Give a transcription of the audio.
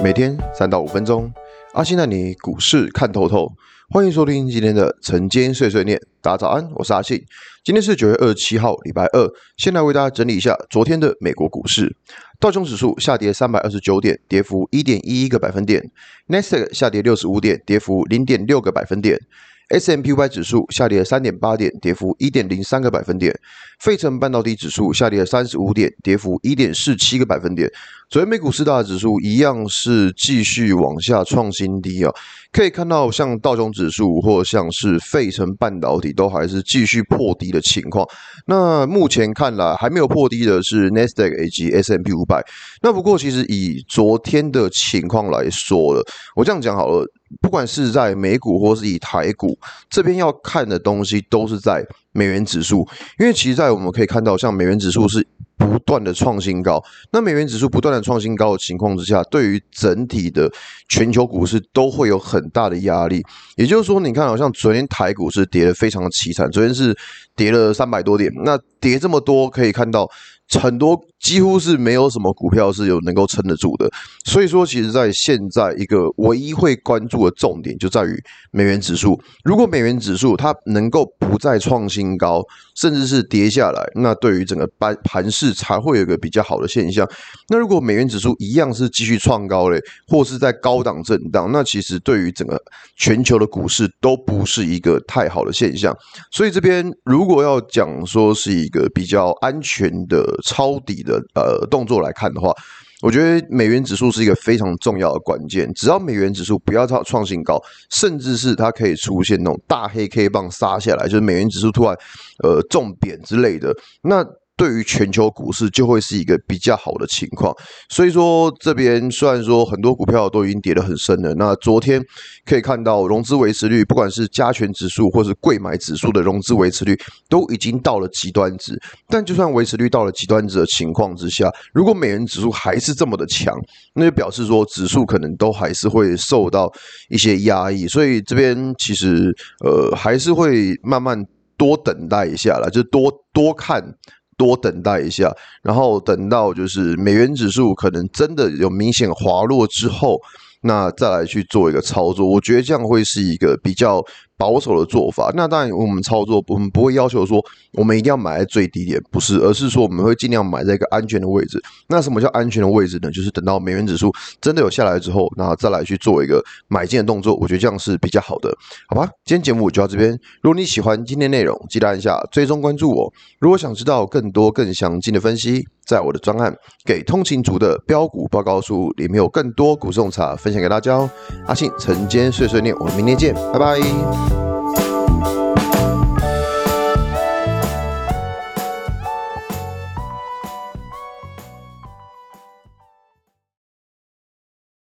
每天三到五分钟，阿信带你股市看透透。欢迎收听今天的晨间碎碎念。大家早安，我是阿信。今天是九月二十七号，礼拜二。先来为大家整理一下昨天的美国股市。道琼指数下跌三百二十九点，跌幅一点一一个百分点。n e s t 下跌六十五点，跌幅零点六个百分点。S&P 500指数下跌三点八点，跌幅一点零三个百分点。费城半导体指数下跌三十五点，跌幅一点四七个百分点。昨天美股四大指数一样是继续往下创新低啊，可以看到像道琼指数或像是费城半导体都还是继续破低的情况。那目前看来还没有破低的是 Nasdaq 以及 S M P 五百。那不过其实以昨天的情况来说了，我这样讲好了。不管是在美股或是以台股这边要看的东西，都是在美元指数，因为其实，在我们可以看到，像美元指数是不断的创新高，那美元指数不断的创新高的情况之下，对于整体的全球股市都会有很大的压力。也就是说，你看，好像昨天台股是跌得非常的凄惨，昨天是跌了三百多点，那跌这么多，可以看到。很多几乎是没有什么股票是有能够撑得住的，所以说，其实，在现在一个唯一会关注的重点就在于美元指数。如果美元指数它能够不再创新高，甚至是跌下来，那对于整个盘盘市才会有一个比较好的现象。那如果美元指数一样是继续创高嘞，或是在高档震荡，那其实对于整个全球的股市都不是一个太好的现象。所以这边如果要讲说是一个比较安全的。抄底的呃动作来看的话，我觉得美元指数是一个非常重要的关键。只要美元指数不要创创新高，甚至是它可以出现那种大黑 K 棒杀下来，就是美元指数突然呃重贬之类的，那。对于全球股市就会是一个比较好的情况，所以说这边虽然说很多股票都已经跌得很深了，那昨天可以看到融资维持率，不管是加权指数或是柜买指数的融资维持率都已经到了极端值。但就算维持率到了极端值的情况之下，如果美元指数还是这么的强，那就表示说指数可能都还是会受到一些压抑。所以这边其实呃还是会慢慢多等待一下啦，就多多看。多等待一下，然后等到就是美元指数可能真的有明显滑落之后，那再来去做一个操作，我觉得这样会是一个比较保守的做法，那当然我们操作，我们不会要求说我们一定要买在最低点，不是，而是说我们会尽量买在一个安全的位置。那什么叫安全的位置呢？就是等到美元指数真的有下来之后，然后再来去做一个买进的动作。我觉得这样是比较好的，好吧？今天节目就到这边。如果你喜欢今天内容，记得按下追踪关注我。如果想知道更多更详尽的分析，在我的专案《给通勤族的标股报告书》里面有更多股市洞察分享给大家哦。阿信晨间碎碎念，我们明天见，拜拜。